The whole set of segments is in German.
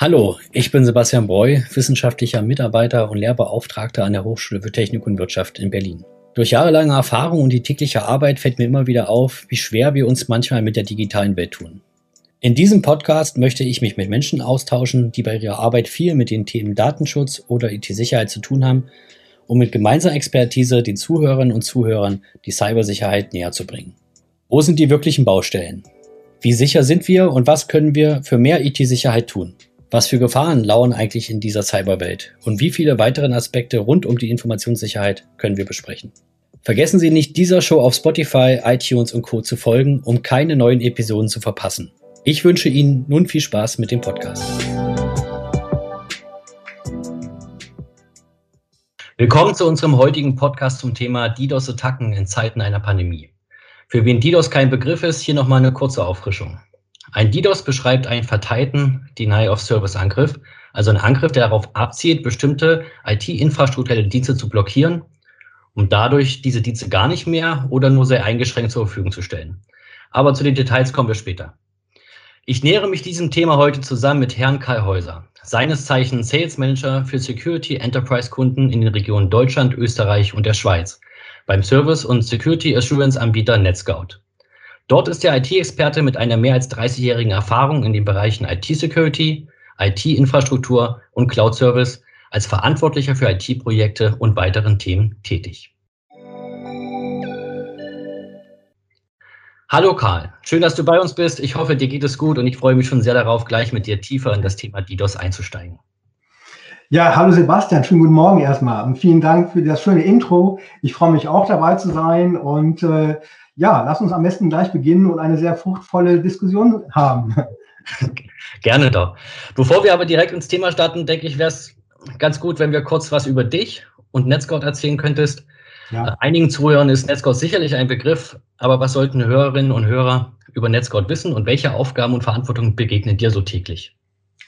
Hallo, ich bin Sebastian Breu, wissenschaftlicher Mitarbeiter und Lehrbeauftragter an der Hochschule für Technik und Wirtschaft in Berlin. Durch jahrelange Erfahrung und die tägliche Arbeit fällt mir immer wieder auf, wie schwer wir uns manchmal mit der digitalen Welt tun. In diesem Podcast möchte ich mich mit Menschen austauschen, die bei ihrer Arbeit viel mit den Themen Datenschutz oder IT-Sicherheit zu tun haben, um mit gemeinsamer Expertise den Zuhörerinnen und Zuhörern die Cybersicherheit näher zu bringen. Wo sind die wirklichen Baustellen? Wie sicher sind wir und was können wir für mehr IT-Sicherheit tun? Was für Gefahren lauern eigentlich in dieser Cyberwelt? Und wie viele weitere Aspekte rund um die Informationssicherheit können wir besprechen? Vergessen Sie nicht, dieser Show auf Spotify, iTunes und Co. zu folgen, um keine neuen Episoden zu verpassen. Ich wünsche Ihnen nun viel Spaß mit dem Podcast. Willkommen zu unserem heutigen Podcast zum Thema DDoS-Attacken in Zeiten einer Pandemie. Für wen DDoS kein Begriff ist, hier nochmal eine kurze Auffrischung. Ein DDoS beschreibt einen verteilten Deny-of-Service-Angriff, also einen Angriff, der darauf abzielt, bestimmte IT-infrastrukturelle Dienste zu blockieren, um dadurch diese Dienste gar nicht mehr oder nur sehr eingeschränkt zur Verfügung zu stellen. Aber zu den Details kommen wir später. Ich nähere mich diesem Thema heute zusammen mit Herrn Kai Häuser, seines Zeichens Sales Manager für Security Enterprise Kunden in den Regionen Deutschland, Österreich und der Schweiz beim Service- und Security Assurance Anbieter NetScout. Dort ist er IT-Experte mit einer mehr als 30-jährigen Erfahrung in den Bereichen IT-Security, IT-Infrastruktur und Cloud-Service als Verantwortlicher für IT-Projekte und weiteren Themen tätig. Hallo Karl, schön, dass du bei uns bist. Ich hoffe, dir geht es gut und ich freue mich schon sehr darauf, gleich mit dir tiefer in das Thema DDoS einzusteigen. Ja, hallo Sebastian, schönen guten Morgen erstmal und vielen Dank für das schöne Intro. Ich freue mich auch dabei zu sein und äh, ja, lass uns am besten gleich beginnen und eine sehr fruchtvolle Diskussion haben. Gerne doch. Bevor wir aber direkt ins Thema starten, denke ich, wäre es ganz gut, wenn wir kurz was über dich und Netscout erzählen könntest. Ja. Äh, einigen Zuhörern ist Netscout sicherlich ein Begriff, aber was sollten Hörerinnen und Hörer über Netscout wissen und welche Aufgaben und Verantwortung begegnen dir so täglich?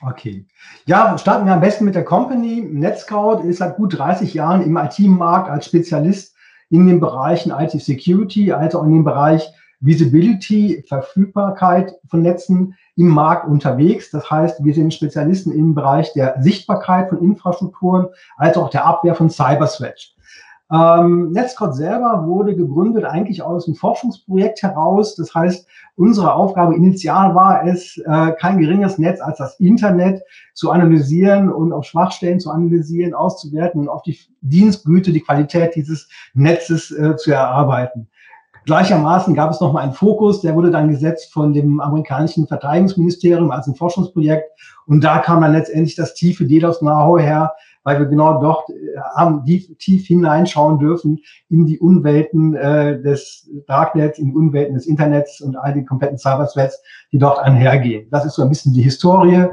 Okay. Ja, starten wir am besten mit der Company. Netscout ist seit gut 30 Jahren im IT-Markt als Spezialist in den Bereichen IT Security, als auch in dem Bereich Visibility, Verfügbarkeit von Netzen im Markt unterwegs. Das heißt, wir sind Spezialisten im Bereich der Sichtbarkeit von Infrastrukturen, als auch der Abwehr von Cyberthreats. Ähm, Netscode selber wurde gegründet eigentlich aus einem Forschungsprojekt heraus. Das heißt, unsere Aufgabe initial war es, äh, kein geringes Netz als das Internet zu analysieren und auf Schwachstellen zu analysieren, auszuwerten und auf die Dienstgüte, die Qualität dieses Netzes äh, zu erarbeiten. Gleichermaßen gab es nochmal einen Fokus, der wurde dann gesetzt von dem amerikanischen Verteidigungsministerium als ein Forschungsprojekt. Und da kam dann letztendlich das tiefe DDoS-Know-how her, weil wir genau dort äh, haben tief, tief hineinschauen dürfen in die Unwelten äh, des Darknets, in die Unwelten des Internets und all die kompletten Cyberthreats, die dort einhergehen. Das ist so ein bisschen die Historie.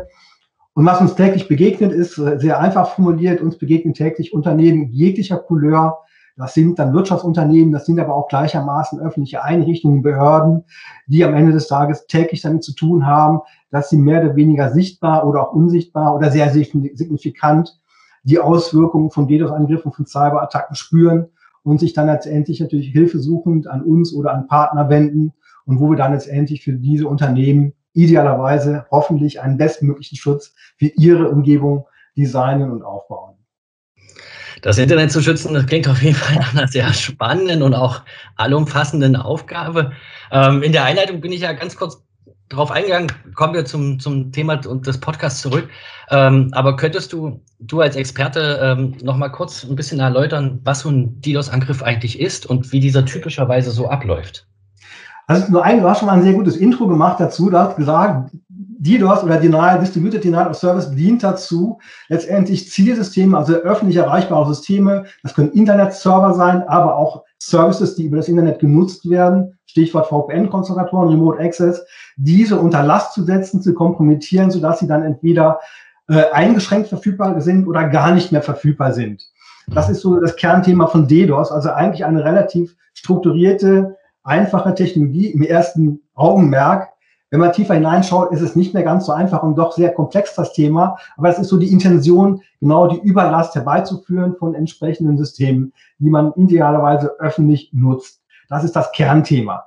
Und was uns täglich begegnet, ist äh, sehr einfach formuliert. Uns begegnen täglich Unternehmen jeglicher Couleur. Das sind dann Wirtschaftsunternehmen, das sind aber auch gleichermaßen öffentliche Einrichtungen, Behörden, die am Ende des Tages täglich damit zu tun haben, dass sie mehr oder weniger sichtbar oder auch unsichtbar oder sehr signifikant die Auswirkungen von DDoS-Angriffen, von Cyberattacken spüren und sich dann letztendlich natürlich hilfesuchend an uns oder an Partner wenden und wo wir dann letztendlich für diese Unternehmen idealerweise hoffentlich einen bestmöglichen Schutz für ihre Umgebung designen und aufbauen. Das Internet zu schützen, das klingt auf jeden Fall nach einer sehr spannenden und auch allumfassenden Aufgabe. Ähm, in der Einleitung bin ich ja ganz kurz drauf eingegangen, kommen wir zum, zum Thema des Podcasts zurück. Ähm, aber könntest du, du als Experte, ähm, noch mal kurz ein bisschen erläutern, was so ein DDoS-Angriff eigentlich ist und wie dieser typischerweise so abläuft? Also nur ein, du hast schon mal ein sehr gutes Intro gemacht dazu. Du hast gesagt, DDoS oder Denial, Distributed Denial of Service dient dazu, letztendlich Zielsysteme, also öffentlich erreichbare Systeme, das können Internetserver sein, aber auch Services, die über das Internet genutzt werden, Stichwort VPN-Konzentratoren, Remote Access, diese unter Last zu setzen, zu kompromittieren, sodass sie dann entweder äh, eingeschränkt verfügbar sind oder gar nicht mehr verfügbar sind. Das ist so das Kernthema von DDoS, also eigentlich eine relativ strukturierte, einfache Technologie im ersten Augenmerk, wenn man tiefer hineinschaut, ist es nicht mehr ganz so einfach und doch sehr komplex das Thema. Aber es ist so die Intention, genau die Überlast herbeizuführen von entsprechenden Systemen, die man idealerweise öffentlich nutzt. Das ist das Kernthema.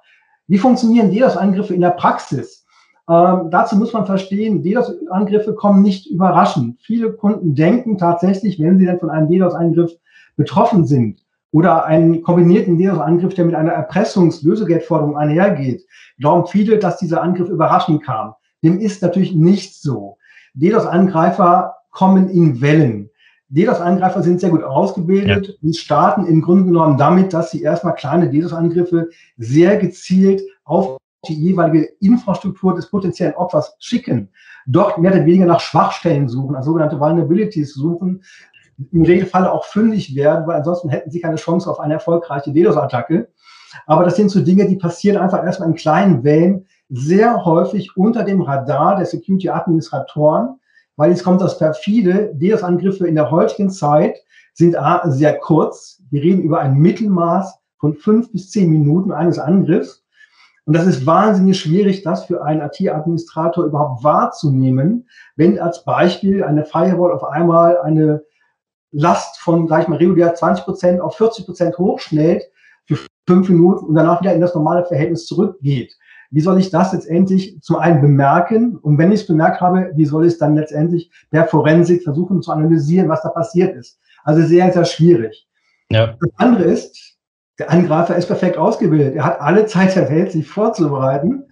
Wie funktionieren DDoS-Angriffe in der Praxis? Ähm, dazu muss man verstehen, DDoS-Angriffe kommen nicht überraschend. Viele Kunden denken tatsächlich, wenn sie dann von einem DDoS-Angriff betroffen sind oder einen kombinierten DDoS-Angriff, der mit einer Erpressungs-Lösegeldforderung einhergeht, glauben viele, dass dieser Angriff überraschend kam. Dem ist natürlich nicht so. DDoS-Angreifer kommen in Wellen. DDoS-Angreifer sind sehr gut ausgebildet ja. und starten im Grunde genommen damit, dass sie erstmal kleine DDoS-Angriffe sehr gezielt auf die jeweilige Infrastruktur des potenziellen Opfers schicken, dort mehr oder weniger nach Schwachstellen suchen, also sogenannte Vulnerabilities suchen, im Regelfall auch fündig werden, weil ansonsten hätten sie keine Chance auf eine erfolgreiche DDoS-Attacke. Aber das sind so Dinge, die passieren einfach erstmal in kleinen Wellen, sehr häufig unter dem Radar der Security-Administratoren, weil es kommt das perfide, DDoS-Angriffe in der heutigen Zeit sind A, sehr kurz. Wir reden über ein Mittelmaß von fünf bis zehn Minuten eines Angriffs. Und das ist wahnsinnig schwierig, das für einen IT-Administrator überhaupt wahrzunehmen, wenn als Beispiel eine Firewall auf einmal eine Last von, sag ich mal, regulär 20 Prozent auf 40 Prozent hochschnellt für fünf Minuten und danach wieder in das normale Verhältnis zurückgeht. Wie soll ich das letztendlich zum einen bemerken? Und wenn ich es bemerkt habe, wie soll ich es dann letztendlich der Forensik versuchen zu analysieren, was da passiert ist? Also sehr, sehr schwierig. Ja. Das andere ist, der Angreifer ist perfekt ausgebildet. Er hat alle Zeit der Welt, sich vorzubereiten,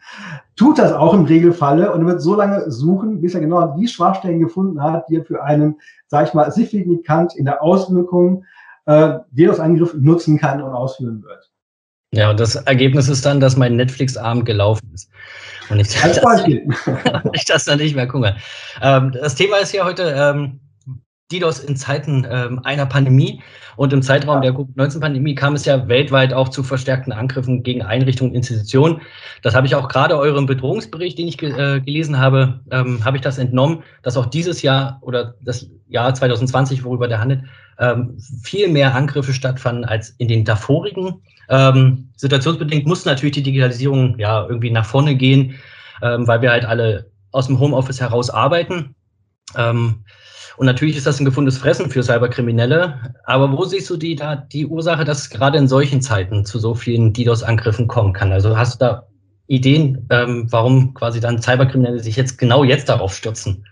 tut das auch im Regelfalle und wird so lange suchen, bis er genau die Schwachstellen gefunden hat, die er für einen, sag ich mal, signifikant in der Auswirkung äh, DDoS-Angriff nutzen kann und ausführen wird. Ja, und das Ergebnis ist dann, dass mein Netflix-Abend gelaufen ist. Und ich. Das, ich das dann nicht mehr gucke. Ähm, das Thema ist ja heute ähm, DDoS in Zeiten ähm, einer Pandemie. Und im Zeitraum der Covid-19-Pandemie kam es ja weltweit auch zu verstärkten Angriffen gegen Einrichtungen und Institutionen. Das habe ich auch gerade eurem Bedrohungsbericht, den ich ge äh, gelesen habe, ähm, habe ich das entnommen, dass auch dieses Jahr oder das Jahr 2020, worüber der handelt, ähm, viel mehr Angriffe stattfanden als in den davorigen. Ähm, situationsbedingt muss natürlich die Digitalisierung ja irgendwie nach vorne gehen, ähm, weil wir halt alle aus dem Homeoffice heraus arbeiten. Ähm, und natürlich ist das ein gefundenes Fressen für Cyberkriminelle. Aber wo siehst du die, da, die Ursache, dass gerade in solchen Zeiten zu so vielen DDoS-Angriffen kommen kann? Also hast du da Ideen, ähm, warum quasi dann Cyberkriminelle sich jetzt genau jetzt darauf stürzen?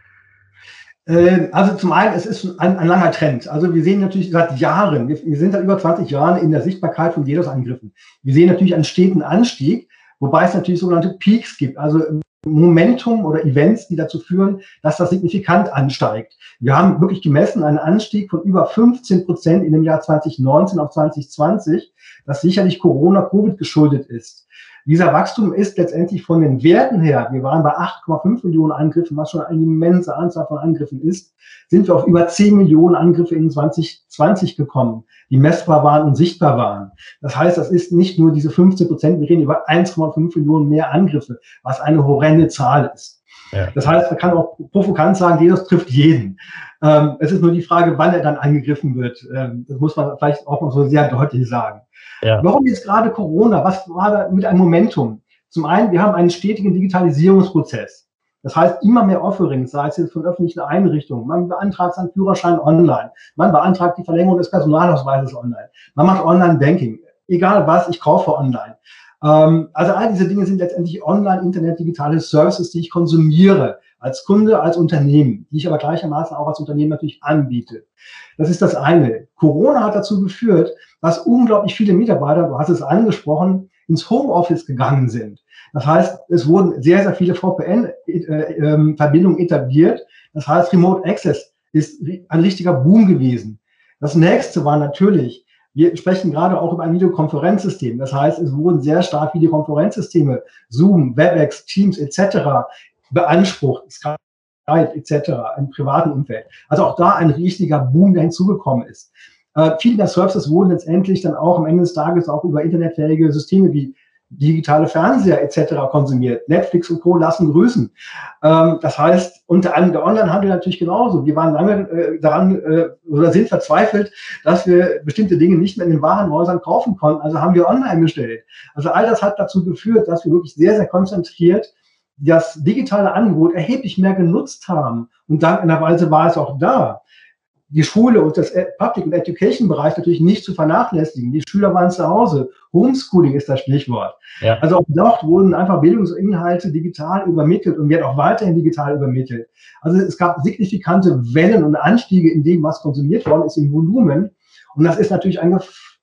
Ähm, also zum einen, es ist ein, ein, langer Trend. Also wir sehen natürlich seit Jahren, wir, wir sind seit über 20 Jahren in der Sichtbarkeit von DDoS-Angriffen. Wir sehen natürlich einen steten Anstieg, wobei es natürlich sogenannte Peaks gibt. Also Momentum oder Events, die dazu führen, dass das signifikant ansteigt. Wir haben wirklich gemessen einen Anstieg von über 15 Prozent in dem Jahr 2019 auf 2020, das sicherlich Corona, Covid geschuldet ist. Dieser Wachstum ist letztendlich von den Werten her, wir waren bei 8,5 Millionen Angriffen, was schon eine immense Anzahl von Angriffen ist, sind wir auf über 10 Millionen Angriffe in 2020 gekommen die messbar waren und sichtbar waren. Das heißt, das ist nicht nur diese 15 Prozent, wir reden über 1,5 Millionen mehr Angriffe, was eine horrende Zahl ist. Ja. Das heißt, man kann auch provokant sagen, jedes trifft jeden. Ähm, es ist nur die Frage, wann er dann angegriffen wird. Ähm, das muss man vielleicht auch mal so sehr deutlich sagen. Ja. Warum jetzt gerade Corona? Was war da mit einem Momentum? Zum einen, wir haben einen stetigen Digitalisierungsprozess. Das heißt, immer mehr Offerings, sei es jetzt von öffentlichen Einrichtungen, man beantragt seinen Führerschein online, man beantragt die Verlängerung des Personalausweises online, man macht Online-Banking, egal was, ich kaufe online. Ähm, also all diese Dinge sind letztendlich online, Internet, digitale Services, die ich konsumiere als Kunde, als Unternehmen, die ich aber gleichermaßen auch als Unternehmen natürlich anbiete. Das ist das eine. Corona hat dazu geführt, dass unglaublich viele Mitarbeiter, du hast es angesprochen, ins Homeoffice gegangen sind. Das heißt, es wurden sehr, sehr viele VPN-Verbindungen äh, ähm, etabliert. Das heißt, Remote Access ist ein richtiger Boom gewesen. Das nächste war natürlich, wir sprechen gerade auch über ein Videokonferenzsystem. Das heißt, es wurden sehr stark Videokonferenzsysteme, Zoom, WebEx, Teams etc. beansprucht, Skype etc. im privaten Umfeld. Also auch da ein richtiger Boom, der hinzugekommen ist. Äh, viele der Services wurden letztendlich dann auch am Ende des Tages auch über internetfähige Systeme wie digitale Fernseher etc. konsumiert. Netflix und Co. lassen grüßen. Ähm, das heißt, unter anderem der Onlinehandel natürlich genauso. Wir waren lange äh, daran äh, oder sind verzweifelt, dass wir bestimmte Dinge nicht mehr in den Warenhäusern kaufen konnten. Also haben wir online bestellt. Also all das hat dazu geführt, dass wir wirklich sehr, sehr konzentriert das digitale Angebot erheblich mehr genutzt haben. Und dank einer Weise war es auch da. Die Schule und das Public und Education Bereich natürlich nicht zu vernachlässigen. Die Schüler waren zu Hause. Homeschooling ist das Stichwort. Ja. Also auch dort wurden einfach Bildungsinhalte digital übermittelt und werden auch weiterhin digital übermittelt. Also es gab signifikante Wellen und Anstiege in dem, was konsumiert worden ist im Volumen. Und das ist natürlich ein,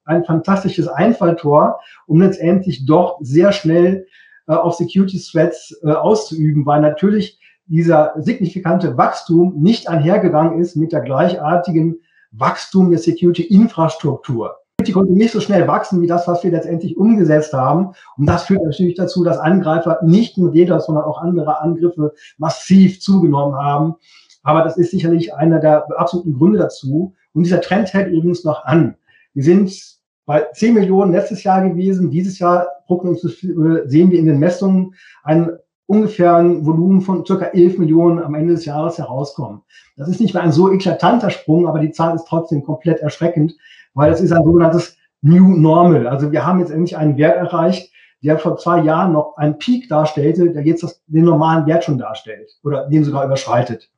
ein fantastisches Einfalltor, um letztendlich doch sehr schnell äh, auf Security Threats äh, auszuüben, weil natürlich dieser signifikante Wachstum nicht einhergegangen ist mit der gleichartigen Wachstum der Security-Infrastruktur. Die konnte nicht so schnell wachsen wie das, was wir letztendlich umgesetzt haben. Und das führt natürlich dazu, dass Angreifer nicht nur jeder, sondern auch andere Angriffe massiv zugenommen haben. Aber das ist sicherlich einer der absoluten Gründe dazu. Und dieser Trend hält übrigens noch an. Wir sind bei 10 Millionen letztes Jahr gewesen. Dieses Jahr sehen wir in den Messungen einen ungefähr ein Volumen von circa 11 Millionen am Ende des Jahres herauskommen. Das ist nicht mehr ein so eklatanter Sprung, aber die Zahl ist trotzdem komplett erschreckend, weil es ist ein sogenanntes New Normal. Also wir haben jetzt endlich einen Wert erreicht, der vor zwei Jahren noch einen Peak darstellte, der jetzt das, den normalen Wert schon darstellt oder den sogar überschreitet.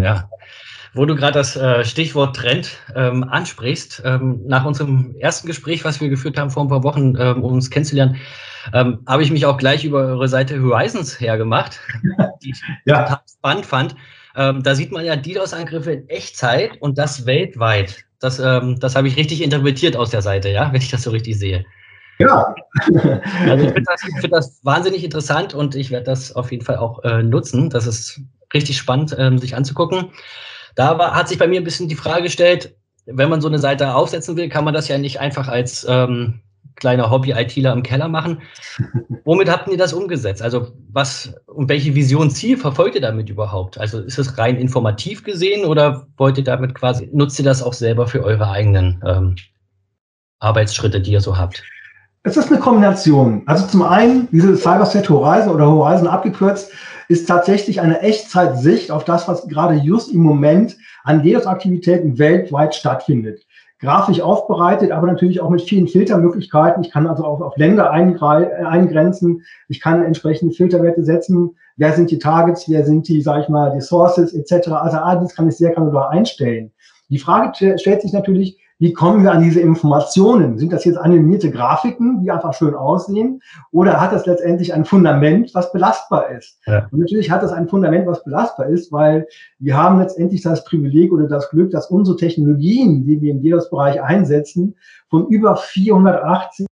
Ja, wo du gerade das äh, Stichwort Trend ähm, ansprichst, ähm, nach unserem ersten Gespräch, was wir geführt haben vor ein paar Wochen, ähm, um uns kennenzulernen, ähm, habe ich mich auch gleich über eure Seite Horizons hergemacht, die ich ja. total spannend fand. Ähm, da sieht man ja DDoS-Angriffe in Echtzeit und das weltweit. Das, ähm, das habe ich richtig interpretiert aus der Seite, ja, wenn ich das so richtig sehe. Ja. also ich finde das, find das, wahnsinnig interessant und ich werde das auf jeden Fall auch äh, nutzen. Das ist richtig spannend, ähm, sich anzugucken. Da war, hat sich bei mir ein bisschen die Frage gestellt, wenn man so eine Seite aufsetzen will, kann man das ja nicht einfach als ähm, kleiner Hobby-ITler im Keller machen. Womit habt ihr das umgesetzt? Also was und welche Vision, Ziel verfolgt ihr damit überhaupt? Also ist es rein informativ gesehen oder wollt ihr damit quasi, nutzt ihr das auch selber für eure eigenen ähm, Arbeitsschritte, die ihr so habt? Es ist eine Kombination. Also zum einen, diese CyberSet Horizon oder Horizon abgekürzt, ist tatsächlich eine Echtzeitsicht auf das, was gerade just im Moment an DDoS-Aktivitäten weltweit stattfindet. Grafisch aufbereitet, aber natürlich auch mit vielen Filtermöglichkeiten. Ich kann also auch auf Länder eingrenzen. Ich kann entsprechende Filterwerte setzen. Wer sind die Targets? Wer sind die, sage ich mal, die Sources etc. Also alles kann ich sehr granular einstellen. Die Frage stellt sich natürlich, wie kommen wir an diese Informationen? Sind das jetzt animierte Grafiken, die einfach schön aussehen? Oder hat das letztendlich ein Fundament, was belastbar ist? Ja. Und natürlich hat das ein Fundament, was belastbar ist, weil wir haben letztendlich das Privileg oder das Glück, dass unsere Technologien, die wir im DDoS-Bereich einsetzen, von über 480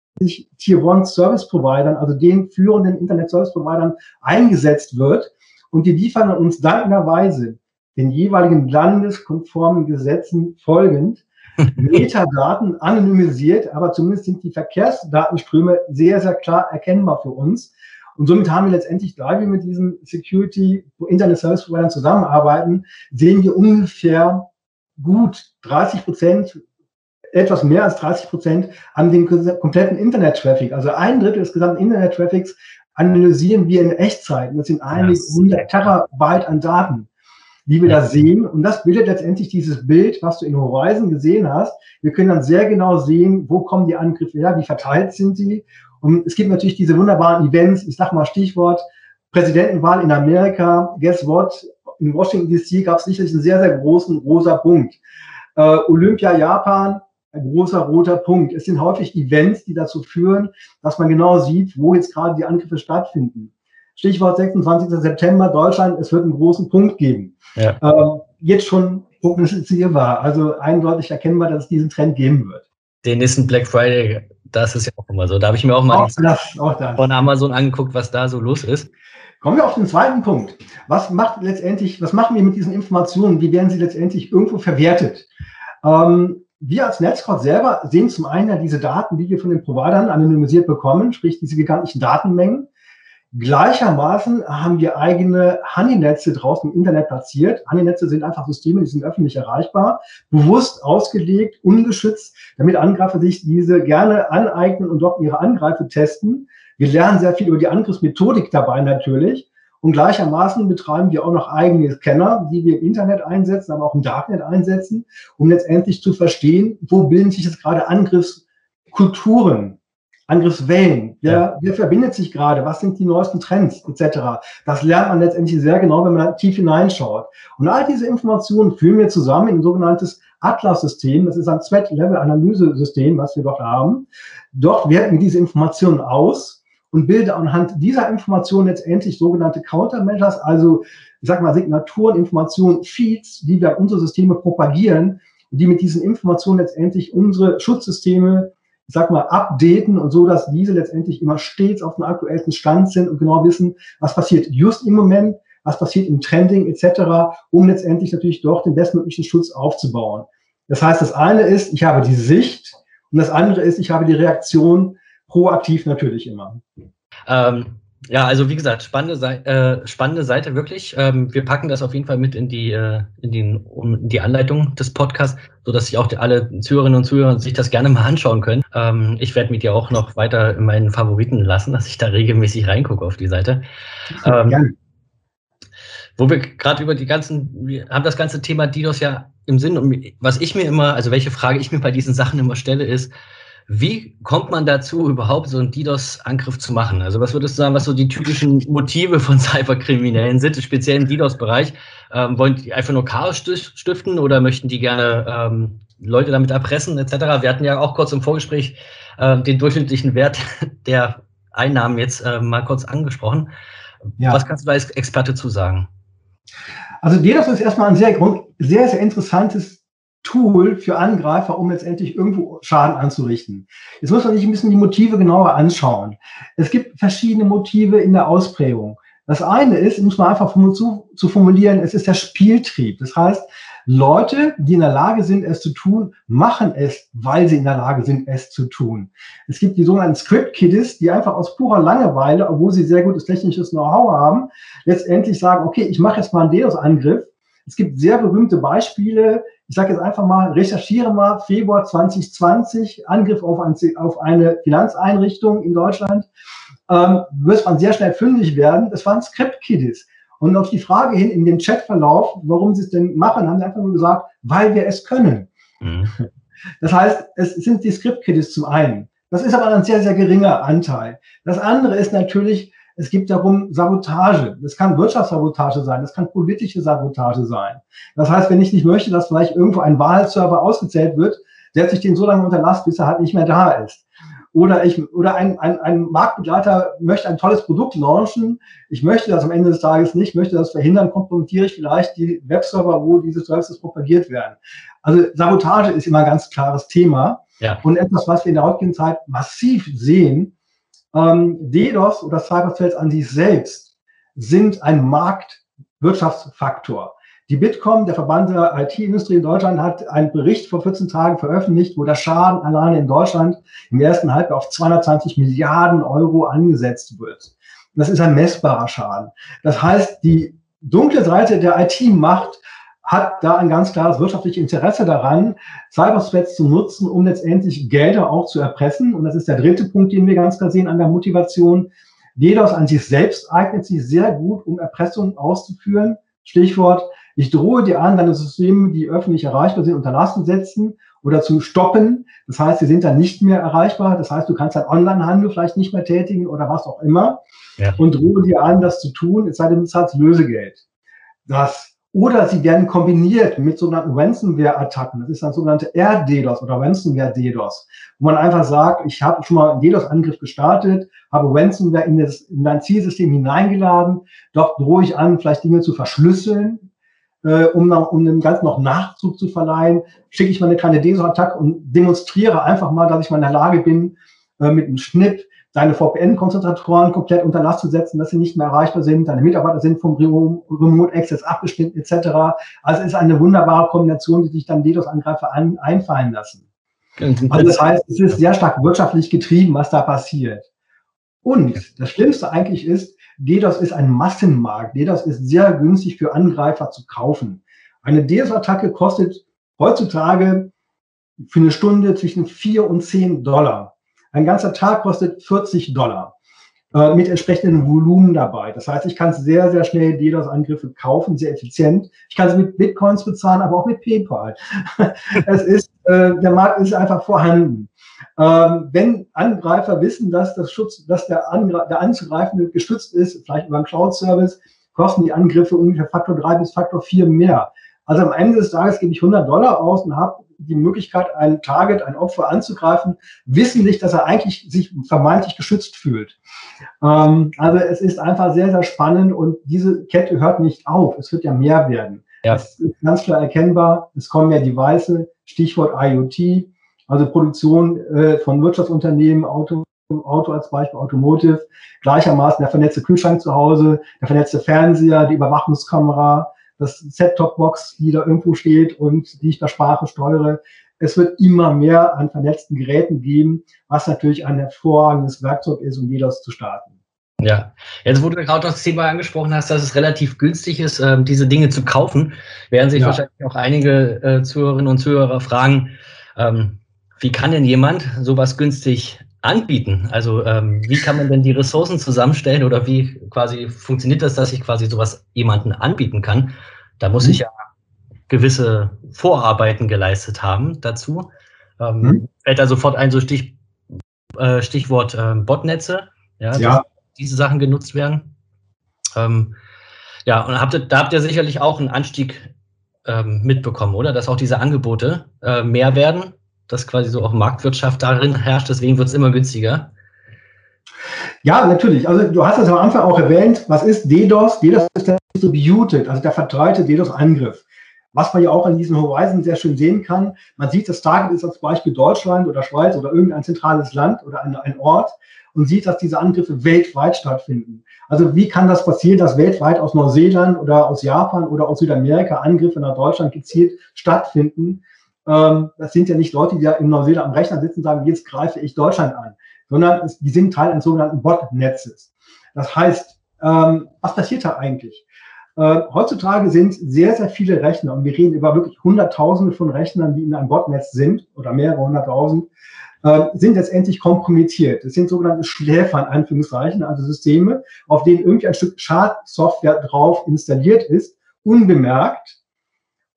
Tier One Service Providern, also den führenden Internet Service Providern eingesetzt wird. Und die liefern uns dankenderweise den jeweiligen landeskonformen Gesetzen folgend Metadaten anonymisiert, aber zumindest sind die Verkehrsdatenströme sehr, sehr klar erkennbar für uns. Und somit haben wir letztendlich, da wir mit diesen Security Internet Service Providern zusammenarbeiten, sehen wir ungefähr gut 30 Prozent, etwas mehr als 30 Prozent an den kompletten Internet-Traffic. Also ein Drittel des gesamten Internet-Traffics analysieren wir in Echtzeit. Das sind einige hundert Terabyte an Daten die wir da sehen. Und das bildet letztendlich dieses Bild, was du in Horizon gesehen hast. Wir können dann sehr genau sehen, wo kommen die Angriffe her, wie verteilt sind sie. Und es gibt natürlich diese wunderbaren Events, ich sag mal Stichwort Präsidentenwahl in Amerika. Guess what? In Washington DC gab es sicherlich einen sehr, sehr großen rosa Punkt. Äh, Olympia Japan, ein großer roter Punkt. Es sind häufig Events, die dazu führen, dass man genau sieht, wo jetzt gerade die Angriffe stattfinden. Stichwort 26. September, Deutschland, es wird einen großen Punkt geben. Ja. Ähm, jetzt schon prognostizierbar, also eindeutig erkennbar, dass es diesen Trend geben wird. Den nächsten Black Friday, das ist ja auch immer so. Da habe ich mir auch mal auch das, auch das. von Amazon angeguckt, was da so los ist. Kommen wir auf den zweiten Punkt. Was macht letztendlich, was machen wir mit diesen Informationen? Wie werden sie letztendlich irgendwo verwertet? Ähm, wir als Netzcode selber sehen zum einen ja diese Daten, die wir von den Providern anonymisiert bekommen, sprich diese gigantischen Datenmengen. Gleichermaßen haben wir eigene Honeynetze draußen im Internet platziert. Honeynetze sind einfach Systeme, die sind öffentlich erreichbar, bewusst ausgelegt, ungeschützt, damit Angreifer sich diese gerne aneignen und dort ihre Angreife testen. Wir lernen sehr viel über die Angriffsmethodik dabei natürlich. Und gleichermaßen betreiben wir auch noch eigene Scanner, die wir im Internet einsetzen, aber auch im Darknet einsetzen, um letztendlich zu verstehen, wo bilden sich jetzt gerade Angriffskulturen Angriffswellen, wer, ja. wer verbindet sich gerade, was sind die neuesten Trends etc. Das lernt man letztendlich sehr genau, wenn man tief hineinschaut. Und all diese Informationen führen wir zusammen in ein sogenanntes Atlas-System, das ist ein Threat-Level-Analyse-System, was wir dort haben. Dort werten wir diese Informationen aus und bilden anhand dieser Informationen letztendlich sogenannte Countermeasures, also ich sag mal Signaturen, Informationen, Feeds, die wir unsere Systeme propagieren, die mit diesen Informationen letztendlich unsere Schutzsysteme ich sag mal, updaten und so, dass diese letztendlich immer stets auf dem aktuellsten Stand sind und genau wissen, was passiert just im Moment, was passiert im Trending etc., um letztendlich natürlich doch den bestmöglichen Schutz aufzubauen. Das heißt, das eine ist, ich habe die Sicht und das andere ist, ich habe die Reaktion proaktiv natürlich immer. Ähm, ja, also wie gesagt, spannende, Seite, äh, spannende Seite wirklich. Ähm, wir packen das auf jeden Fall mit in die, äh, in, die, in die Anleitung des Podcasts, sodass sich auch die, alle Zuhörerinnen und Zuhörer sich das gerne mal anschauen können. Ähm, ich werde mit dir auch noch weiter in meinen Favoriten lassen, dass ich da regelmäßig reingucke auf die Seite. Ähm, Gerne. Wo wir gerade über die ganzen, wir haben das ganze Thema DDoS ja im Sinn und was ich mir immer, also welche Frage ich mir bei diesen Sachen immer stelle, ist, wie kommt man dazu, überhaupt so einen DDoS-Angriff zu machen? Also was würdest du sagen, was so die typischen Motive von Cyberkriminellen sind, speziell im DDoS-Bereich? Ähm, wollen die einfach nur Chaos stiften oder möchten die gerne ähm, Leute damit erpressen etc.? Wir hatten ja auch kurz im Vorgespräch äh, den durchschnittlichen Wert der Einnahmen jetzt äh, mal kurz angesprochen. Ja. Was kannst du da als Experte zu sagen? Also DDoS ist erstmal ein sehr, sehr, sehr interessantes Tool für Angreifer, um letztendlich irgendwo Schaden anzurichten. Jetzt muss man sich ein bisschen die Motive genauer anschauen. Es gibt verschiedene Motive in der Ausprägung. Das eine ist, muss man einfach zu, zu formulieren, es ist der Spieltrieb. Das heißt, Leute, die in der Lage sind, es zu tun, machen es, weil sie in der Lage sind, es zu tun. Es gibt die sogenannten Script-Kiddies, die einfach aus purer Langeweile, obwohl sie sehr gutes technisches Know-how haben, letztendlich sagen, okay, ich mache jetzt mal einen DDoS-Angriff. Es gibt sehr berühmte Beispiele. Ich sage jetzt einfach mal, recherchiere mal Februar 2020, Angriff auf, ein, auf eine Finanzeinrichtung in Deutschland. Ähm, wird man sehr schnell fündig werden. Das waren Script-Kiddies. Und auf die Frage hin in dem Chatverlauf, warum sie es denn machen, haben sie einfach nur gesagt, weil wir es können. Mhm. Das heißt, es sind die Script-Kiddies zum einen. Das ist aber ein sehr, sehr geringer Anteil. Das andere ist natürlich, es gibt darum Sabotage. Das kann Wirtschaftssabotage sein, das kann politische Sabotage sein. Das heißt, wenn ich nicht möchte, dass vielleicht irgendwo ein Wahlserver ausgezählt wird, setze ich den so lange unter Last, bis er halt nicht mehr da ist. Oder ich, oder ein, ein, ein Marktbegleiter möchte ein tolles Produkt launchen. Ich möchte das am Ende des Tages nicht, möchte das verhindern, kompromittiere ich vielleicht die Webserver, wo diese Services propagiert werden. Also Sabotage ist immer ein ganz klares Thema. Ja. Und etwas, was wir in der heutigen Zeit massiv sehen, ähm, DDoS oder Cyberthreats an sich selbst sind ein Marktwirtschaftsfaktor. Die Bitkom, der Verband der IT-Industrie in Deutschland, hat einen Bericht vor 14 Tagen veröffentlicht, wo der Schaden alleine in Deutschland im ersten Halbjahr auf 220 Milliarden Euro angesetzt wird. Das ist ein messbarer Schaden. Das heißt, die dunkle Seite der IT-Macht hat da ein ganz klares wirtschaftliches Interesse daran, Cyberspace zu nutzen, um letztendlich Gelder auch zu erpressen. Und das ist der dritte Punkt, den wir ganz klar sehen an der Motivation. DDoS an sich selbst eignet sich sehr gut, um Erpressung auszuführen. Stichwort ich drohe dir an, deine Systeme, die öffentlich erreichbar sind, unter Last zu setzen oder zu stoppen. Das heißt, sie sind dann nicht mehr erreichbar. Das heißt, du kannst dein Onlinehandel vielleicht nicht mehr tätigen oder was auch immer. Ja. Und drohe dir an, das zu tun, es sei denn, du zahlst Lösegeld. Das oder sie werden kombiniert mit sogenannten Ransomware-Attacken. Das ist dann sogenannte RDDoS oder Ransomware-DDoS, wo man einfach sagt, ich habe schon mal einen DDoS-Angriff gestartet, habe Ransomware in, das, in dein Zielsystem hineingeladen, dort drohe ich an, vielleicht Dinge zu verschlüsseln, äh, um, noch, um dem Ganzen noch Nachzug zu verleihen, schicke ich mal eine kleine DESO-Attacke und demonstriere einfach mal, dass ich mal in der Lage bin, äh, mit einem Schnitt deine VPN-Konzentratoren komplett unter Last zu setzen, dass sie nicht mehr erreichbar sind, deine Mitarbeiter sind vom Remote Access abgeschnitten etc. Also es ist eine wunderbare Kombination, die sich dann DDoS-Angreifer an, einfallen lassen. Also das heißt, es ist sehr stark wirtschaftlich getrieben, was da passiert. Und das Schlimmste eigentlich ist, DDoS ist ein Massenmarkt. DDoS ist sehr günstig für Angreifer zu kaufen. Eine DDoS-Attacke kostet heutzutage für eine Stunde zwischen 4 und 10 Dollar. Ein ganzer Tag kostet 40 Dollar äh, mit entsprechendem Volumen dabei. Das heißt, ich kann sehr, sehr schnell DDoS-Angriffe kaufen, sehr effizient. Ich kann sie mit Bitcoins bezahlen, aber auch mit PayPal. es ist, äh, der Markt ist einfach vorhanden. Ähm, wenn Angreifer wissen, dass, das Schutz, dass der, Angre der Anzugreifende geschützt ist, vielleicht über einen Cloud-Service, kosten die Angriffe ungefähr Faktor drei bis Faktor vier mehr. Also am Ende des Tages gebe ich 100 Dollar aus und habe die Möglichkeit, ein Target, ein Opfer anzugreifen, wissen nicht, dass er eigentlich sich vermeintlich geschützt fühlt. Ähm, also es ist einfach sehr, sehr spannend und diese Kette hört nicht auf. Es wird ja mehr werden. Ja. Es ist ganz klar erkennbar, es kommen mehr Devices, Stichwort IoT, also Produktion äh, von Wirtschaftsunternehmen, Auto, Auto als Beispiel, Automotive, gleichermaßen der vernetzte Kühlschrank zu Hause, der vernetzte Fernseher, die Überwachungskamera, das Set-Top-Box, die da irgendwo steht und die ich per Sprache steuere. Es wird immer mehr an vernetzten Geräten geben, was natürlich ein hervorragendes Werkzeug ist, um DDoS zu starten. Ja, jetzt wo du gerade das Thema angesprochen hast, dass es relativ günstig ist, äh, diese Dinge zu kaufen, werden sich ja. wahrscheinlich auch einige äh, Zuhörerinnen und Zuhörer fragen, ähm, wie kann denn jemand sowas günstig anbieten? Also ähm, wie kann man denn die Ressourcen zusammenstellen oder wie quasi funktioniert das, dass ich quasi sowas jemanden anbieten kann? Da muss mhm. ich ja gewisse Vorarbeiten geleistet haben dazu. Ähm, mhm. Fällt da sofort ein so Stich, äh, Stichwort äh, Botnetze, ja, ja. diese Sachen genutzt werden. Ähm, ja, und habt ihr, da habt ihr sicherlich auch einen Anstieg ähm, mitbekommen, oder? Dass auch diese Angebote äh, mehr werden dass quasi so auch Marktwirtschaft darin herrscht, deswegen wird es immer günstiger. Ja, natürlich. Also du hast es am Anfang auch erwähnt, was ist DDoS? DDoS ist der Distributed, also der verteilte DDoS-Angriff. Was man ja auch an diesen Horizon sehr schön sehen kann, man sieht, das Target ist als Beispiel Deutschland oder Schweiz oder irgendein zentrales Land oder ein, ein Ort und sieht, dass diese Angriffe weltweit stattfinden. Also wie kann das passieren, dass weltweit aus Neuseeland oder aus Japan oder aus Südamerika Angriffe nach Deutschland gezielt stattfinden? Ähm, das sind ja nicht Leute, die da in Neuseeland am Rechner sitzen und sagen, jetzt greife ich Deutschland an, sondern es, die sind Teil eines sogenannten Botnetzes. Das heißt, ähm, was passiert da eigentlich? Äh, heutzutage sind sehr, sehr viele Rechner, und wir reden über wirklich Hunderttausende von Rechnern, die in einem Botnetz sind, oder mehrere hunderttausend, äh, sind letztendlich kompromittiert. Das sind sogenannte Schläfer, in Anführungszeichen, also Systeme, auf denen irgendwie ein Stück Schadsoftware drauf installiert ist, unbemerkt,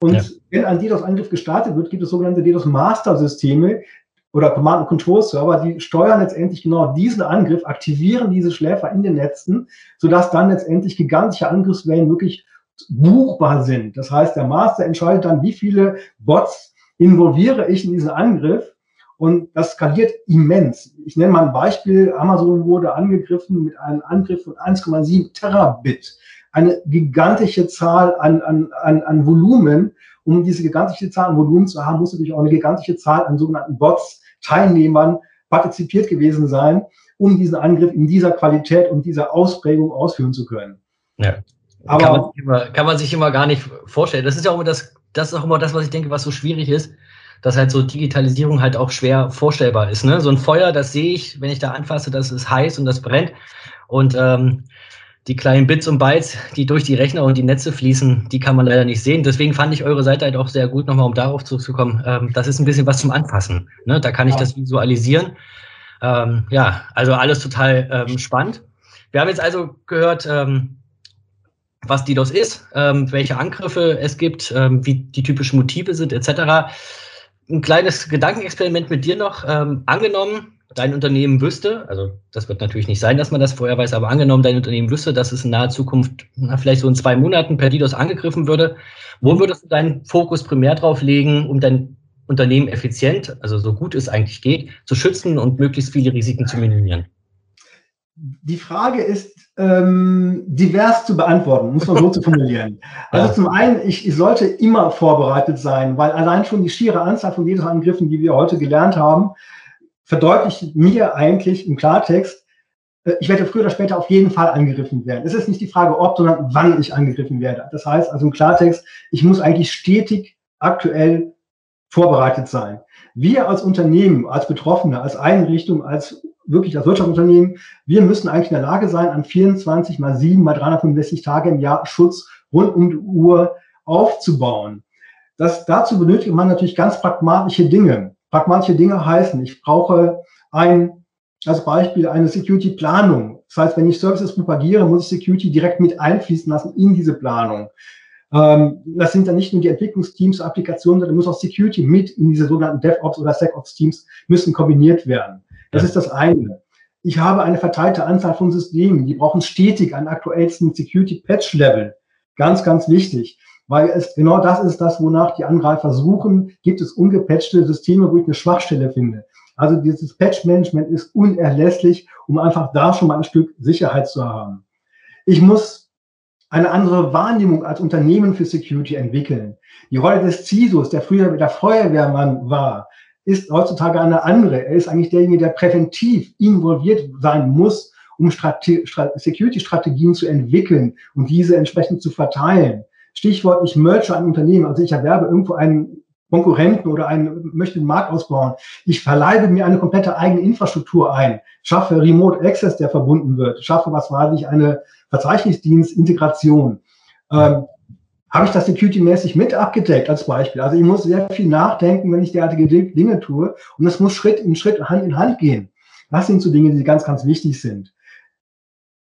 und ja. wenn ein DDoS-Angriff gestartet wird, gibt es sogenannte DDoS-Master-Systeme oder Command-and-Control-Server, die steuern letztendlich genau diesen Angriff, aktivieren diese Schläfer in den Netzen, sodass dann letztendlich gigantische Angriffswellen wirklich buchbar sind. Das heißt, der Master entscheidet dann, wie viele Bots involviere ich in diesen Angriff und das skaliert immens. Ich nenne mal ein Beispiel. Amazon wurde angegriffen mit einem Angriff von 1,7 Terabit eine gigantische Zahl an, an, an, an Volumen. Um diese gigantische Zahl an Volumen zu haben, muss natürlich auch eine gigantische Zahl an sogenannten Bots, Teilnehmern partizipiert gewesen sein, um diesen Angriff in dieser Qualität und dieser Ausprägung ausführen zu können. Ja. Aber kann man, immer, kann man sich immer gar nicht vorstellen. Das ist ja auch immer das, das ist auch immer das, was ich denke, was so schwierig ist, dass halt so Digitalisierung halt auch schwer vorstellbar ist. Ne? So ein Feuer, das sehe ich, wenn ich da anfasse, das ist heiß und das brennt. Und ähm, die kleinen Bits und Bytes, die durch die Rechner und die Netze fließen, die kann man leider nicht sehen. Deswegen fand ich eure Seite halt auch sehr gut, nochmal um darauf zurückzukommen. Ähm, das ist ein bisschen was zum Anfassen. Ne? Da kann ich das visualisieren. Ähm, ja, also alles total ähm, spannend. Wir haben jetzt also gehört, ähm, was DDoS ist, ähm, welche Angriffe es gibt, ähm, wie die typischen Motive sind, etc. Ein kleines Gedankenexperiment mit dir noch. angenommen, dein Unternehmen wüsste, also das wird natürlich nicht sein, dass man das vorher weiß, aber angenommen, dein Unternehmen wüsste, dass es in naher Zukunft na, vielleicht so in zwei Monaten per DDoS angegriffen würde, wo würdest du deinen Fokus primär drauf legen, um dein Unternehmen effizient, also so gut es eigentlich geht, zu schützen und möglichst viele Risiken zu minimieren? Die Frage ist ähm, divers zu beantworten, muss man so zu formulieren. Also ja. zum einen, ich, ich, sollte immer vorbereitet sein, weil allein schon die schiere Anzahl von DDoS-Angriffen, die wir heute gelernt haben, verdeutlicht mir eigentlich im Klartext, äh, ich werde früher oder später auf jeden Fall angegriffen werden. Es ist nicht die Frage, ob, sondern wann ich angegriffen werde. Das heißt also im Klartext, ich muss eigentlich stetig aktuell vorbereitet sein. Wir als Unternehmen, als Betroffene, als Einrichtung, als wirklich als Wirtschaftsunternehmen, wir müssen eigentlich in der Lage sein, an 24 mal 7 mal 365 Tage im Jahr Schutz rund um die Uhr aufzubauen. Das, dazu benötigt man natürlich ganz pragmatische Dinge. Pragmatische Dinge heißen, ich brauche ein, als Beispiel eine Security-Planung. Das heißt, wenn ich Services propagiere, muss ich Security direkt mit einfließen lassen in diese Planung. Ähm, das sind dann nicht nur die Entwicklungsteams, Applikationen, sondern muss auch Security mit in diese sogenannten DevOps oder SecOps-Teams müssen kombiniert werden. Das ist das eine. Ich habe eine verteilte Anzahl von Systemen, die brauchen stetig einen aktuellsten Security-Patch-Level. Ganz, ganz wichtig. Weil es genau das ist das, wonach die Angreifer suchen. Gibt es ungepatchte Systeme, wo ich eine Schwachstelle finde? Also dieses Patch-Management ist unerlässlich, um einfach da schon mal ein Stück Sicherheit zu haben. Ich muss eine andere Wahrnehmung als Unternehmen für Security entwickeln. Die Rolle des CISOs, der früher der Feuerwehrmann war, ist heutzutage eine andere. Er ist eigentlich derjenige, der präventiv involviert sein muss, um Security-Strategien zu entwickeln und diese entsprechend zu verteilen. Stichwort, ich merge ein Unternehmen, also ich erwerbe irgendwo einen Konkurrenten oder einen, möchte den Markt ausbauen. Ich verleibe mir eine komplette eigene Infrastruktur ein, schaffe Remote Access, der verbunden wird, schaffe, was weiß ich, eine Verzeichnisdienstintegration. Ähm, habe ich das security-mäßig mit abgedeckt als Beispiel? Also ich muss sehr viel nachdenken, wenn ich derartige Dinge tue und das muss Schritt in Schritt Hand in Hand gehen. Das sind so Dinge, die ganz, ganz wichtig sind.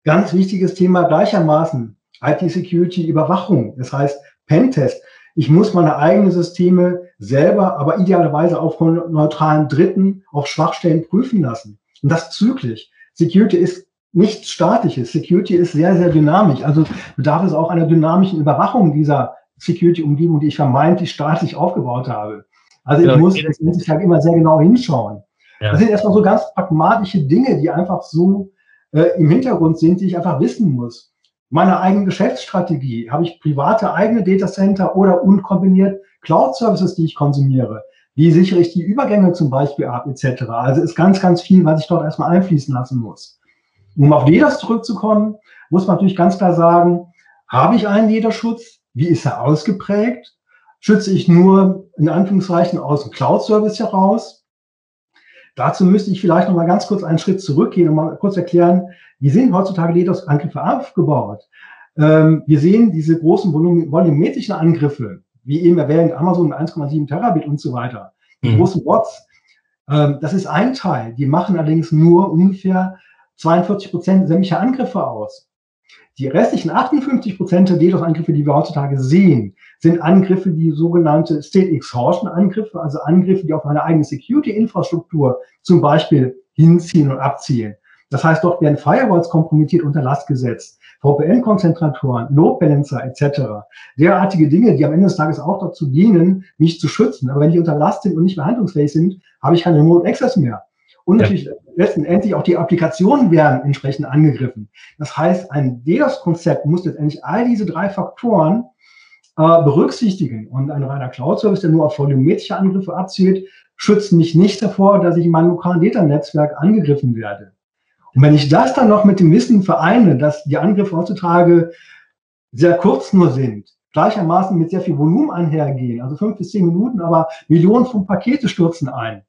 Ganz wichtiges Thema gleichermaßen IT-Security-Überwachung. Das heißt Pentest. Ich muss meine eigenen Systeme selber, aber idealerweise auch von neutralen Dritten auf Schwachstellen prüfen lassen. Und das zügig. Security ist nichts Statisches. Security ist sehr, sehr dynamisch. Also bedarf es auch einer dynamischen Überwachung dieser Security-Umgebung, die ich vermeintlich statisch aufgebaut habe. Also ich genau. muss letztendlich halt immer sehr genau hinschauen. Ja. Das sind erstmal so ganz pragmatische Dinge, die einfach so äh, im Hintergrund sind, die ich einfach wissen muss. Meine eigene Geschäftsstrategie, habe ich private eigene Datacenter oder unkombiniert Cloud-Services, die ich konsumiere? Wie sichere ich die Übergänge zum Beispiel ab, etc. Also ist ganz, ganz viel, was ich dort erstmal einfließen lassen muss. Um auf LEDAS zurückzukommen, muss man natürlich ganz klar sagen, habe ich einen Lederschutz? Wie ist er ausgeprägt? Schütze ich nur in Anführungszeichen aus dem Cloud-Service heraus? Dazu müsste ich vielleicht noch mal ganz kurz einen Schritt zurückgehen und mal kurz erklären, wie sind heutzutage DDoS-Angriffe aufgebaut? Ähm, wir sehen diese großen volumetrischen Angriffe, wie eben erwähnt, Amazon 1,7 Terabit und so weiter. Die mhm. großen Bots, ähm, das ist ein Teil. Die machen allerdings nur ungefähr 42 Prozent sämtlicher Angriffe aus. Die restlichen 58 Prozent der DDoS-Angriffe, die wir heutzutage sehen, sind Angriffe, die sogenannte State Exhaustion Angriffe, also Angriffe, die auf eine eigene Security-Infrastruktur zum Beispiel hinziehen und abziehen. Das heißt, dort werden Firewalls kompromittiert unter Last gesetzt, VPN-Konzentratoren, Load Balancer etc. Derartige Dinge, die am Ende des Tages auch dazu dienen, mich zu schützen. Aber wenn die unter Last sind und nicht mehr handlungsfähig sind, habe ich keinen Remote Access mehr. Und ja. natürlich letztendlich auch die Applikationen werden entsprechend angegriffen. Das heißt, ein DDoS-Konzept muss letztendlich all diese drei Faktoren äh, berücksichtigen. Und ein reiner Cloud-Service, der nur auf volumetrische Angriffe abzielt, schützt mich nicht davor, dass ich in meinem lokalen Data-Netzwerk angegriffen werde. Und wenn ich das dann noch mit dem Wissen vereine, dass die Angriffe heutzutage sehr kurz nur sind, gleichermaßen mit sehr viel Volumen einhergehen, also fünf bis zehn Minuten, aber Millionen von Pakete stürzen ein,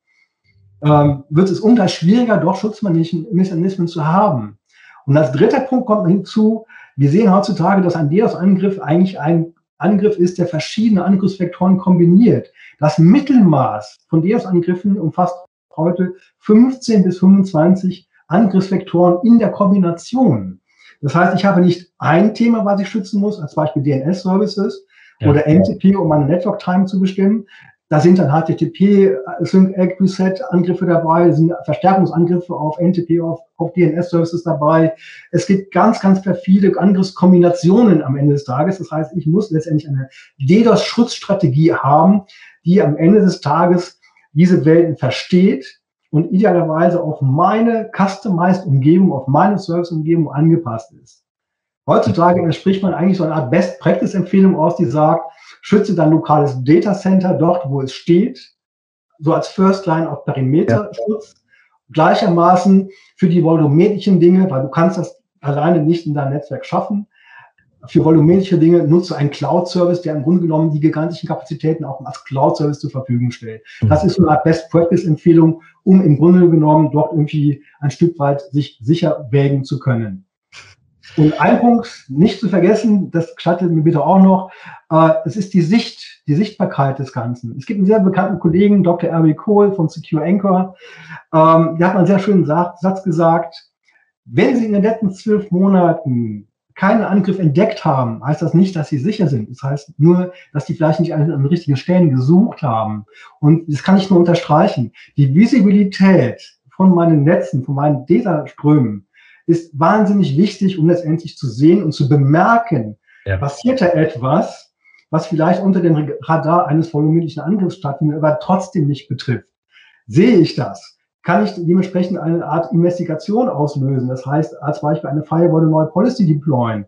ähm, wird es umso schwieriger, dort Schutzmechanismen zu haben. Und als dritter Punkt kommt hinzu, wir sehen heutzutage, dass ein DDoS-Angriff eigentlich ein Angriff ist, der verschiedene Angriffsvektoren kombiniert. Das Mittelmaß von DDoS-Angriffen umfasst heute 15 bis 25 Angriffsvektoren in der Kombination. Das heißt, ich habe nicht ein Thema, was ich schützen muss, als Beispiel DNS-Services ja. oder NTP, um meine Network-Time zu bestimmen. Da sind dann HTTP, Sync Egg Reset Angriffe dabei, sind Verstärkungsangriffe auf NTP, auf, auf DNS Services dabei. Es gibt ganz, ganz viele Angriffskombinationen am Ende des Tages. Das heißt, ich muss letztendlich eine DDoS Schutzstrategie haben, die am Ende des Tages diese Welten versteht und idealerweise auf meine customized Umgebung, auf meine Service Umgebung angepasst ist. Heutzutage entspricht man eigentlich so einer Art Best Practice Empfehlung aus, die sagt, schütze dein lokales Data Center dort, wo es steht, so als First Line auf Perimeterschutz. Ja. Gleichermaßen für die volumetrischen Dinge, weil du kannst das alleine nicht in deinem Netzwerk schaffen. Für volumetrische Dinge nutze einen Cloud-Service, der im Grunde genommen die gigantischen Kapazitäten auch als Cloud-Service zur Verfügung stellt. Mhm. Das ist so eine Art Best-Practice-Empfehlung, um im Grunde genommen dort irgendwie ein Stück weit sich sicher wägen zu können. Und ein Punkt nicht zu vergessen, das gestattet mir bitte auch noch, äh, es ist die Sicht, die Sichtbarkeit des Ganzen. Es gibt einen sehr bekannten Kollegen, Dr. Eric Cole von Secure Anchor, ähm, der hat einen sehr schönen Satz gesagt, wenn Sie in den letzten zwölf Monaten keinen Angriff entdeckt haben, heißt das nicht, dass sie sicher sind. Das heißt nur, dass die vielleicht nicht an den richtigen Stellen gesucht haben. Und das kann ich nur unterstreichen. Die Visibilität von meinen Netzen, von meinen Data-Strömen ist wahnsinnig wichtig, um letztendlich zu sehen und zu bemerken, ja. passiert da etwas, was vielleicht unter dem Radar eines vollumündlichen Angriffs stattfindet, aber trotzdem nicht betrifft. Sehe ich das? Kann ich dementsprechend eine Art Investigation auslösen? Das heißt, als Beispiel eine Firewall neue Policy deployen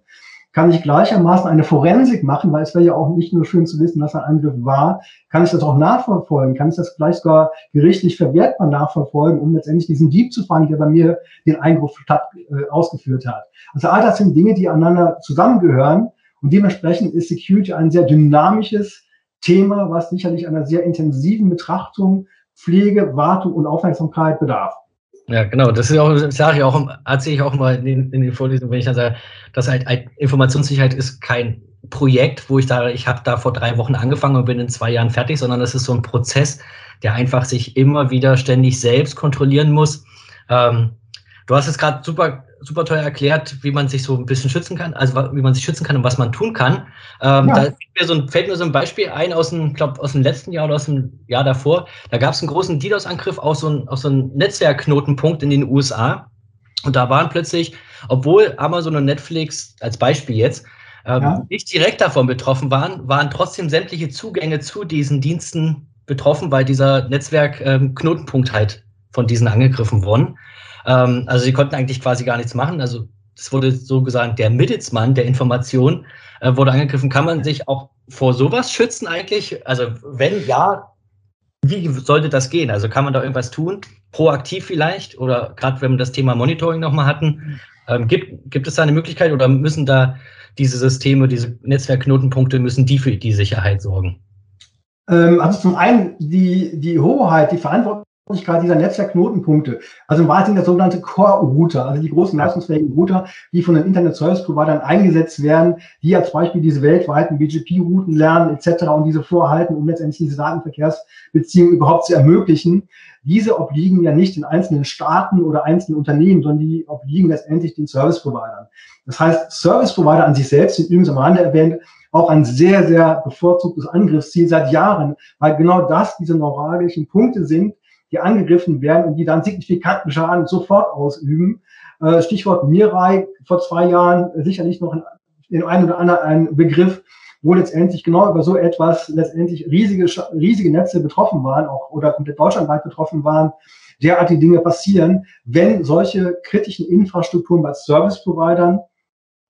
kann ich gleichermaßen eine Forensik machen, weil es wäre ja auch nicht nur schön zu wissen, was ein Angriff war, kann ich das auch nachverfolgen, kann ich das vielleicht sogar gerichtlich verwertbar nachverfolgen, um letztendlich diesen Dieb zu fangen, der bei mir den Eingriff statt, äh, ausgeführt hat. Also all das sind Dinge, die aneinander zusammengehören und dementsprechend ist Security ein sehr dynamisches Thema, was sicherlich einer sehr intensiven Betrachtung, Pflege, Wartung und Aufmerksamkeit bedarf. Ja, genau. Das ist auch, sage ich auch, erzähle ich auch mal in den, in den Vorlesungen, wenn ich dann sage, dass halt Informationssicherheit ist kein Projekt, wo ich sage, ich habe da vor drei Wochen angefangen und bin in zwei Jahren fertig, sondern das ist so ein Prozess, der einfach sich immer wieder ständig selbst kontrollieren muss. Ähm, du hast es gerade super super toll erklärt, wie man sich so ein bisschen schützen kann, also wie man sich schützen kann und was man tun kann. Ähm, ja. Da fällt mir, so ein, fällt mir so ein Beispiel ein aus dem, glaub, aus dem letzten Jahr oder aus dem Jahr davor. Da gab es einen großen DDoS-Angriff auf so einen, auf so einen Netzwerkknotenpunkt in den USA. Und da waren plötzlich, obwohl Amazon und Netflix als Beispiel jetzt ähm, ja. nicht direkt davon betroffen waren, waren trotzdem sämtliche Zugänge zu diesen Diensten betroffen, weil dieser Netzwerkknotenpunkt ähm, halt von diesen angegriffen wurden. Ähm, also sie konnten eigentlich quasi gar nichts machen. Also es wurde so gesagt, der Mittelsmann der Information äh, wurde angegriffen. Kann man sich auch vor sowas schützen eigentlich? Also wenn ja, wie sollte das gehen? Also kann man da irgendwas tun? Proaktiv vielleicht? Oder gerade wenn wir das Thema Monitoring nochmal hatten, ähm, gibt, gibt es da eine Möglichkeit oder müssen da diese Systeme, diese Netzwerkknotenpunkte, müssen die für die Sicherheit sorgen? Ähm, also zum einen die, die Hoheit, die Verantwortung dieser Netzwerkknotenpunkte, also im Wahrheit der sogenannte Core-Router, also die großen leistungsfähigen Router, die von den Internet-Service-Providern eingesetzt werden, die als Beispiel diese weltweiten BGP-Routen lernen etc. und diese vorhalten, um letztendlich diese Datenverkehrsbeziehungen überhaupt zu ermöglichen. Diese obliegen ja nicht den einzelnen Staaten oder einzelnen Unternehmen, sondern die obliegen letztendlich den Service-Providern. Das heißt, Service-Provider an sich selbst sind übrigens am Rande erwähnt, auch ein sehr, sehr bevorzugtes Angriffsziel seit Jahren, weil genau das diese neuralgischen Punkte sind, die angegriffen werden und die dann signifikanten Schaden sofort ausüben. Äh, Stichwort Mirai vor zwei Jahren sicherlich noch in einem oder anderen ein Begriff, wo letztendlich genau über so etwas letztendlich riesige, riesige Netze betroffen waren, auch oder komplett deutschlandweit betroffen waren, derartige Dinge passieren, wenn solche kritischen Infrastrukturen bei Service-Providern,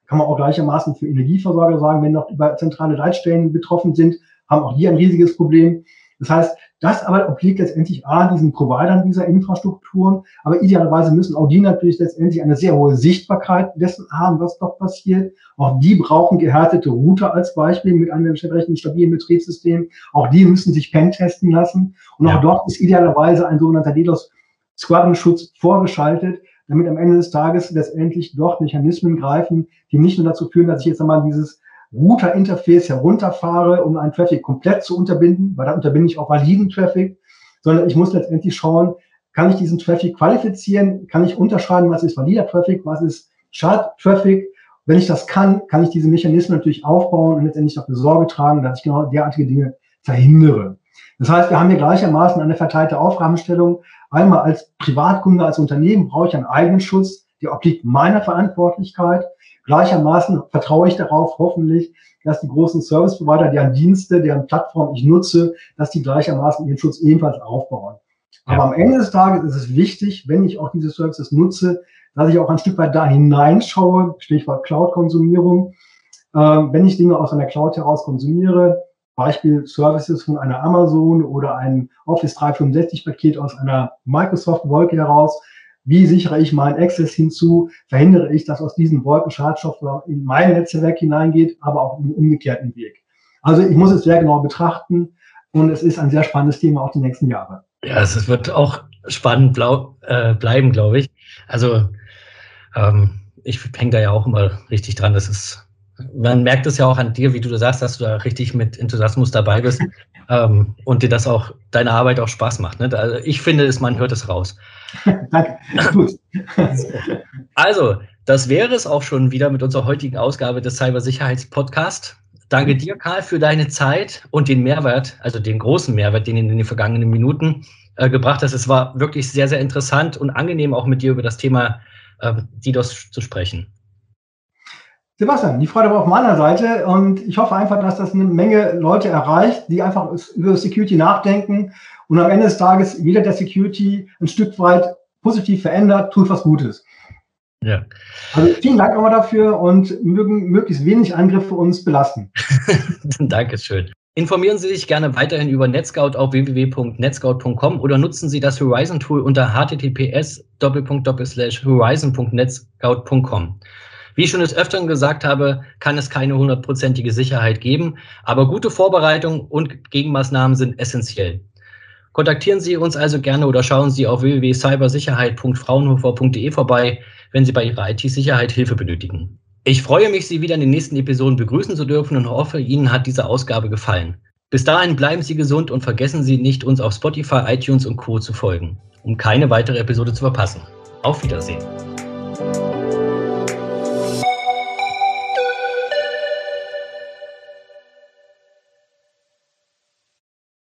kann man auch gleichermaßen für Energieversorger sagen, wenn noch über zentrale Leitstellen betroffen sind, haben auch die ein riesiges Problem. Das heißt, das aber obliegt letztendlich A, diesen Providern dieser Infrastrukturen, aber idealerweise müssen auch die natürlich letztendlich eine sehr hohe Sichtbarkeit dessen haben, was dort passiert. Auch die brauchen gehärtete Router als Beispiel mit einem entsprechend stabilen Betriebssystem. Auch die müssen sich pentesten lassen. Und ja. auch dort ist idealerweise ein sogenannter DDoS Squadron-Schutz vorgeschaltet, damit am Ende des Tages letztendlich dort Mechanismen greifen, die nicht nur dazu führen, dass ich jetzt einmal dieses Router-Interface herunterfahre, um einen Traffic komplett zu unterbinden, weil da unterbinde ich auch validen Traffic, sondern ich muss letztendlich schauen, kann ich diesen Traffic qualifizieren, kann ich unterscheiden, was ist valider Traffic, was ist Schad-Traffic. Wenn ich das kann, kann ich diese Mechanismen natürlich aufbauen und letztendlich dafür Sorge tragen, dass ich genau derartige Dinge verhindere. Das heißt, wir haben hier gleichermaßen eine verteilte Aufgabenstellung. Einmal als Privatkunde, als Unternehmen brauche ich einen eigenen Schutz, der obliegt meiner Verantwortlichkeit. Gleichermaßen vertraue ich darauf, hoffentlich, dass die großen Service Provider, deren Dienste, deren Plattform ich nutze, dass die gleichermaßen ihren Schutz ebenfalls aufbauen. Ja. Aber am Ende des Tages ist es wichtig, wenn ich auch diese Services nutze, dass ich auch ein Stück weit da hineinschaue, Stichwort Cloud-Konsumierung. Ähm, wenn ich Dinge aus einer Cloud heraus konsumiere, Beispiel Services von einer Amazon oder ein Office 365 Paket aus einer Microsoft Wolke heraus, wie sichere ich meinen Access hinzu? Verhindere ich, dass aus diesen Wolken Schadstoff in mein Netzwerk hineingeht, aber auch im umgekehrten Weg. Also ich muss es sehr genau betrachten und es ist ein sehr spannendes Thema auch die nächsten Jahre. Ja, es wird auch spannend blau, äh, bleiben, glaube ich. Also ähm, ich hänge da ja auch immer richtig dran. Das ist, man merkt es ja auch an dir, wie du sagst, dass du da richtig mit Enthusiasmus dabei bist ähm, und dir das auch, deine Arbeit auch Spaß macht. Ne? Also ich finde es, man hört es raus. Danke. also, das wäre es auch schon wieder mit unserer heutigen Ausgabe des Cybersicherheitspodcasts. Danke dir, Karl, für deine Zeit und den Mehrwert, also den großen Mehrwert, den du in den vergangenen Minuten äh, gebracht hast. Es war wirklich sehr, sehr interessant und angenehm, auch mit dir über das Thema äh, DDoS zu sprechen. Sebastian, die Freude war auf meiner Seite und ich hoffe einfach, dass das eine Menge Leute erreicht, die einfach über Security nachdenken und am Ende des Tages jeder, der Security ein Stück weit positiv verändert, tut was Gutes. Ja. Also vielen Dank nochmal dafür und mögen möglichst wenig Angriffe uns belasten. Dankeschön. Informieren Sie sich gerne weiterhin über NetScout auf www.netscout.com oder nutzen Sie das Horizon Tool unter https horizon.netscout.com. Wie ich schon des Öfteren gesagt habe, kann es keine hundertprozentige Sicherheit geben, aber gute Vorbereitung und Gegenmaßnahmen sind essentiell. Kontaktieren Sie uns also gerne oder schauen Sie auf www.cybersicherheit.fraunhofer.de vorbei, wenn Sie bei Ihrer IT-Sicherheit Hilfe benötigen. Ich freue mich, Sie wieder in den nächsten Episoden begrüßen zu dürfen und hoffe, Ihnen hat diese Ausgabe gefallen. Bis dahin bleiben Sie gesund und vergessen Sie nicht, uns auf Spotify, iTunes und Co. zu folgen, um keine weitere Episode zu verpassen. Auf Wiedersehen.